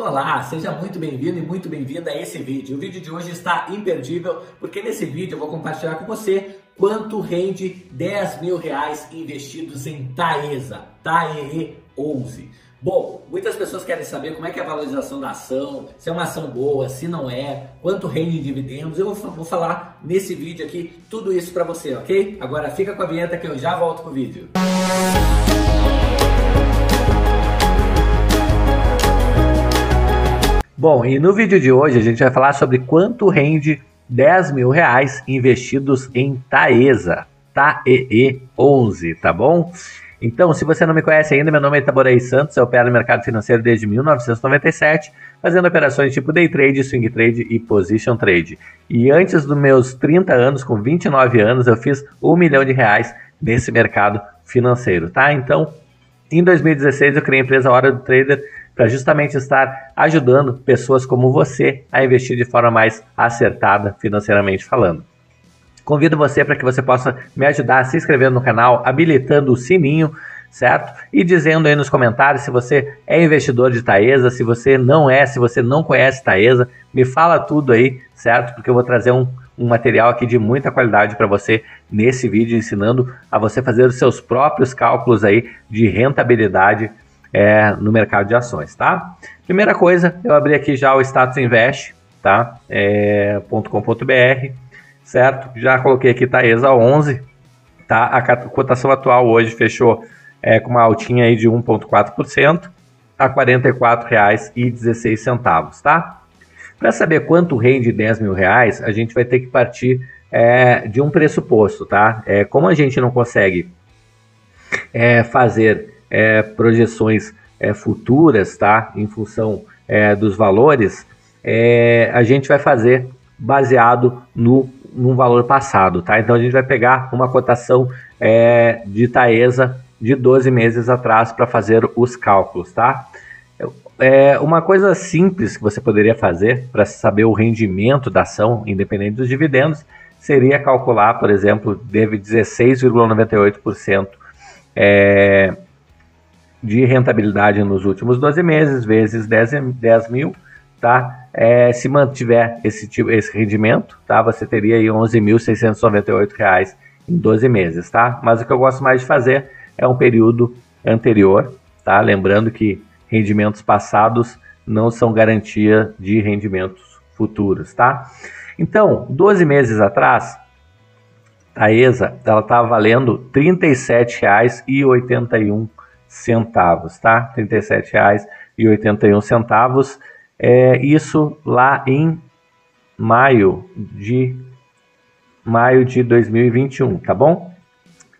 Olá, seja muito bem-vindo e muito bem-vinda a esse vídeo. O vídeo de hoje está imperdível porque nesse vídeo eu vou compartilhar com você quanto rende 10 mil reais investidos em Taesa, TAEE 11. Bom, muitas pessoas querem saber como é que é a valorização da ação, se é uma ação boa, se não é, quanto rende em dividendos. Eu vou falar nesse vídeo aqui tudo isso para você, ok? Agora fica com a vinheta que eu já volto com o vídeo. Bom, e no vídeo de hoje a gente vai falar sobre quanto rende 10 mil reais investidos em Taesa, TAEE 11, tá bom? Então, se você não me conhece ainda, meu nome é Itaborei Santos, eu opero no mercado financeiro desde 1997, fazendo operações tipo day trade, swing trade e position trade. E antes dos meus 30 anos, com 29 anos, eu fiz um milhão de reais nesse mercado financeiro, tá? Então, em 2016 eu criei a empresa Hora do Trader para justamente estar ajudando pessoas como você a investir de forma mais acertada financeiramente falando. Convido você para que você possa me ajudar se inscrevendo no canal, habilitando o sininho, certo? E dizendo aí nos comentários se você é investidor de Taesa, se você não é, se você não conhece Taesa, me fala tudo aí, certo? Porque eu vou trazer um, um material aqui de muita qualidade para você nesse vídeo, ensinando a você fazer os seus próprios cálculos aí de rentabilidade é, no mercado de ações, tá? Primeira coisa, eu abri aqui já o Status Invest, tá? É, .com.br, certo? Já coloquei aqui Taesa 11, tá? A cotação atual hoje fechou é, com uma altinha aí de 1,4% a R$ 44,16, tá? Para saber quanto rende 10 mil reais, a gente vai ter que partir é, de um pressuposto, tá? É, como a gente não consegue é, fazer é, projeções é, futuras, tá? Em função é, dos valores, é, a gente vai fazer baseado no, no valor passado, tá? Então a gente vai pegar uma cotação é, de Taesa de 12 meses atrás para fazer os cálculos, tá? É uma coisa simples que você poderia fazer para saber o rendimento da ação, independente dos dividendos, seria calcular, por exemplo, deve 16,98% é, de rentabilidade nos últimos 12 meses, vezes 10, 10 mil, tá? É, se mantiver esse, tipo, esse rendimento, tá? Você teria aí 11.698 reais em 12 meses, tá? Mas o que eu gosto mais de fazer é um período anterior, tá? Lembrando que rendimentos passados não são garantia de rendimentos futuros, tá? Então, 12 meses atrás, a ESA ela estava valendo R$ 37,81 centavos, tá? R$ 37,81. É, isso lá em maio de maio de 2021, tá bom?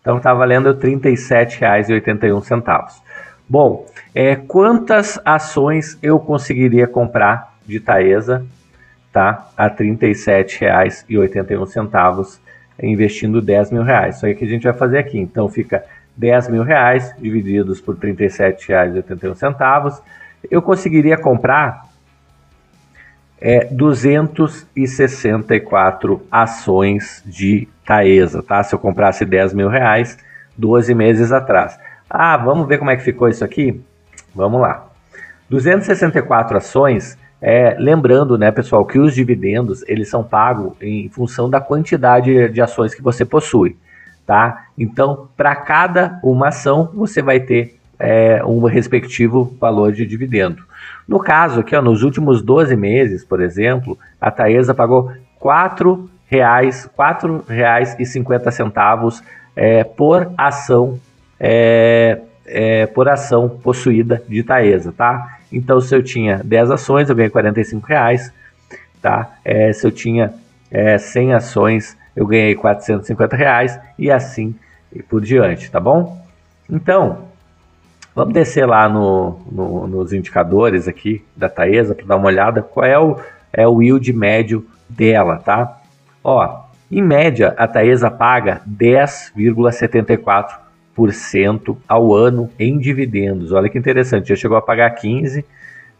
Então tá valendo R$ 37,81. Bom, é, quantas ações eu conseguiria comprar de Taesa, tá? A R$ 37,81, investindo 10 mil reais. Isso aí que a gente vai fazer aqui. Então fica 10 mil reais divididos por R$ 37,81, eu conseguiria comprar é, 264 ações de Taesa, tá? Se eu comprasse 10 mil reais 12 meses atrás. Ah, vamos ver como é que ficou isso aqui? Vamos lá. 264 ações, é, lembrando, né, pessoal, que os dividendos eles são pagos em função da quantidade de ações que você possui tá? Então, para cada uma ação, você vai ter é, um respectivo valor de dividendo. No caso aqui, ó, nos últimos 12 meses, por exemplo, a Taesa pagou R$ 4,00, R$ 4,50 é, por ação é, é, por ação possuída de Taesa, tá? Então, se eu tinha 10 ações, eu ganhei R$ 45,00, tá? É, se eu tinha é, 100 ações, eu ganhei 450 reais e assim e por diante, tá bom? Então, vamos descer lá no, no, nos indicadores aqui da Taesa para dar uma olhada qual é o, é o yield médio dela, tá? Ó, em média, a Taesa paga 10,74% ao ano em dividendos. Olha que interessante, já chegou a pagar 15,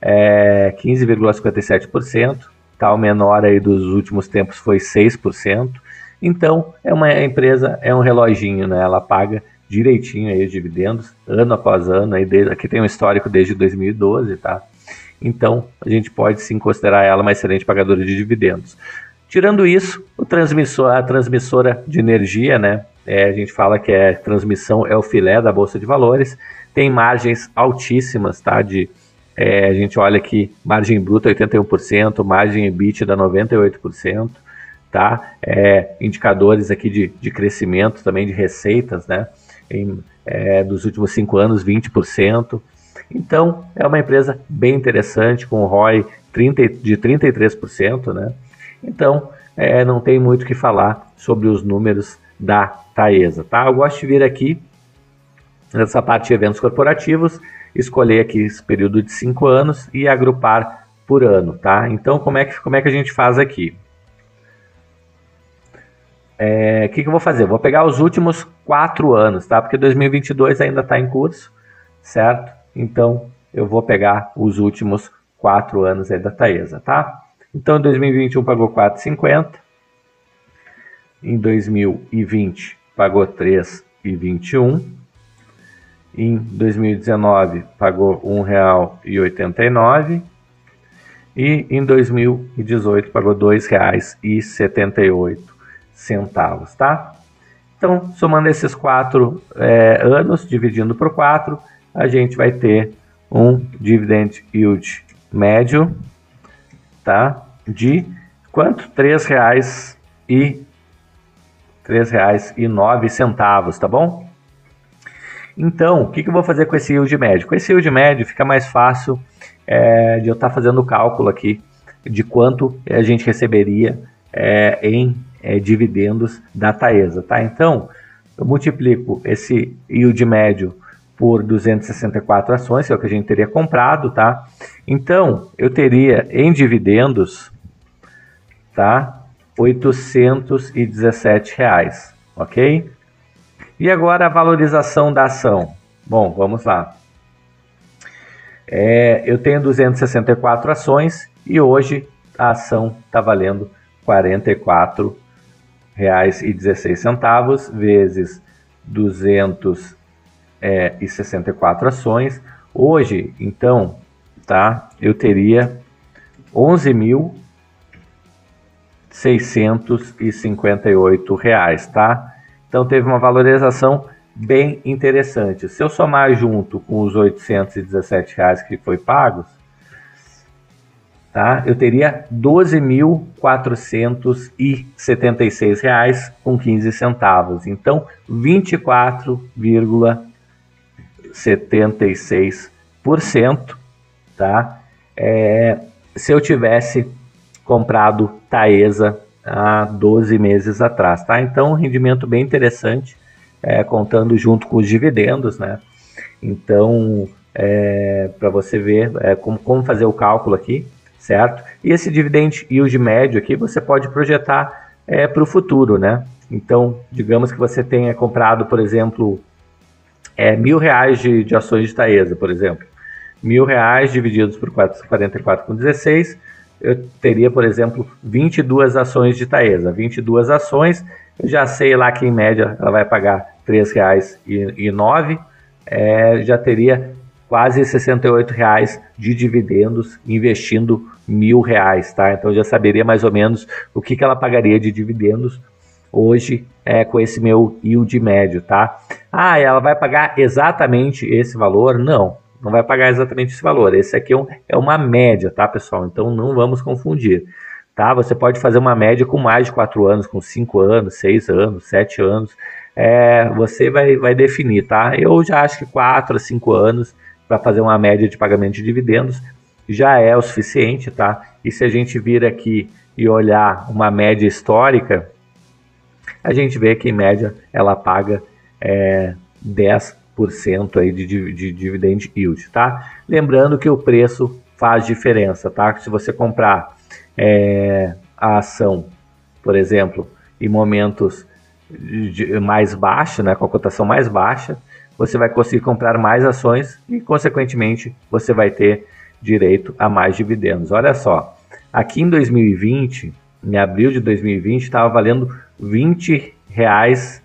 é, 15,57%, tá? O menor aí dos últimos tempos foi 6%. Então, é uma empresa, é um reloginho, né? Ela paga direitinho aí os dividendos, ano após ano, aí desde, aqui tem um histórico desde 2012, tá? então a gente pode sim considerar ela uma excelente pagadora de dividendos. Tirando isso, o transmissor, a transmissora de energia, né? É, a gente fala que é transmissão é o filé da bolsa de valores, tem margens altíssimas, tá? De é, a gente olha aqui margem bruta 81%, margem EBITDA 98%, tá? É, indicadores aqui de, de crescimento também de receitas, né? Em, é, dos últimos cinco anos 20%. Então é uma empresa bem interessante com ROI 30, de 33%, né? Então, é, não tem muito o que falar sobre os números da Taesa, tá? Eu gosto de vir aqui nessa parte de eventos corporativos, escolher aqui esse período de cinco anos e agrupar por ano, tá? Então, como é que, como é que a gente faz aqui? O é, que, que eu vou fazer? Vou pegar os últimos quatro anos, tá? Porque 2022 ainda está em curso, certo? Então, eu vou pegar os últimos quatro anos aí da Taesa, tá? Então, em 2021 pagou 4,50. Em 2020 pagou 3,21. Em 2019 pagou R$ 1,89. E em 2018 pagou R$ 2,78 centavos, tá? Então, somando esses quatro é, anos, dividindo por quatro, a gente vai ter um dividend yield médio, tá? de quanto? R$ reais e e nove centavos, tá bom? Então, o que, que eu vou fazer com esse yield médio? Com esse yield médio fica mais fácil é, de eu estar tá fazendo o cálculo aqui de quanto a gente receberia é, em é, dividendos da Taesa, tá? Então, eu multiplico esse yield médio por 264 ações, que é o que a gente teria comprado, tá? Então, eu teria em dividendos tá? 817 reais, ok? E agora a valorização da ação. Bom, vamos lá. É, eu tenho 264 ações e hoje a ação está valendo R$ reais e 16 centavos vezes 264 ações. Hoje, então, tá? Eu teria 11 mil 658 reais, tá? Então teve uma valorização bem interessante. Se eu somar junto com os 817 reais que foi pagos, tá? Eu teria 12.476 reais com 15 centavos. Então 24,76%, tá? É, se eu tivesse comprado Taesa há 12 meses atrás, tá? Então, um rendimento bem interessante, é, contando junto com os dividendos, né? Então, é, para você ver é, como, como fazer o cálculo aqui, certo? E esse dividend yield médio aqui você pode projetar é, para o futuro, né? Então, digamos que você tenha comprado, por exemplo, é, mil reais de, de ações de Taesa, por exemplo. Mil reais divididos por 44,16 eu teria, por exemplo, 22 ações de Taesa. 22 ações, eu já sei lá que em média ela vai pagar R$ 3,09, é, já teria quase 68 reais de dividendos investindo mil reais, tá? Então já saberia mais ou menos o que, que ela pagaria de dividendos hoje é, com esse meu yield médio, tá? Ah, ela vai pagar exatamente esse valor? Não, não vai pagar exatamente esse valor. Esse aqui é, um, é uma média, tá, pessoal? Então não vamos confundir. Tá? Você pode fazer uma média com mais de 4 anos, com 5 anos, 6 anos, 7 anos. É, você vai, vai definir, tá? Eu já acho que 4 a 5 anos para fazer uma média de pagamento de dividendos já é o suficiente, tá? E se a gente vir aqui e olhar uma média histórica, a gente vê que em média ela paga é, 10 aí de, de, de dividend yield, tá? Lembrando que o preço faz diferença, tá? Se você comprar é, a ação, por exemplo, em momentos de, mais baixos, né, com a cotação mais baixa, você vai conseguir comprar mais ações e, consequentemente, você vai ter direito a mais dividendos. Olha só, aqui em 2020, em abril de 2020, estava valendo 20 reais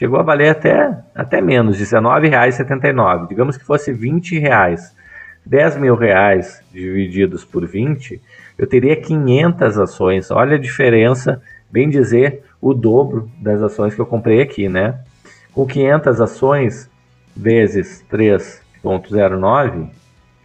chegou a valer até, até menos, R$19,79. Digamos que fosse R$20,00. 10 mil reais divididos por 20, eu teria 500 ações. Olha a diferença, bem dizer, o dobro das ações que eu comprei aqui, né? Com 500 ações vezes 3.09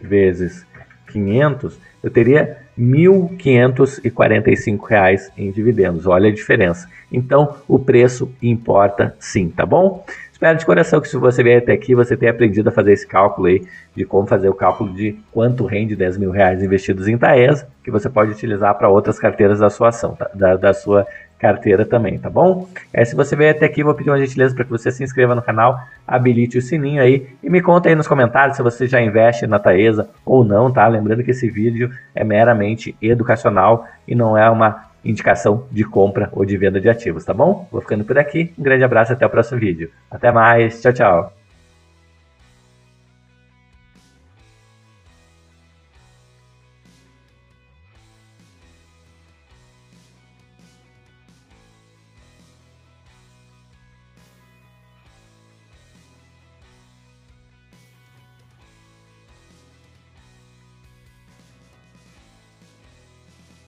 vezes 500, eu teria R$ 1.545 em dividendos. Olha a diferença. Então, o preço importa sim, tá bom? Espero de coração que se você vier até aqui, você tenha aprendido a fazer esse cálculo aí, de como fazer o cálculo de quanto rende 10 mil reais investidos em Taesa, que você pode utilizar para outras carteiras da sua ação, tá? da, da sua carteira também, tá bom? É, se você veio até aqui, vou pedir uma gentileza para que você se inscreva no canal, habilite o sininho aí e me conta aí nos comentários se você já investe na Taesa ou não, tá? Lembrando que esse vídeo é meramente educacional e não é uma indicação de compra ou de venda de ativos, tá bom? Vou ficando por aqui, um grande abraço até o próximo vídeo. Até mais, tchau, tchau!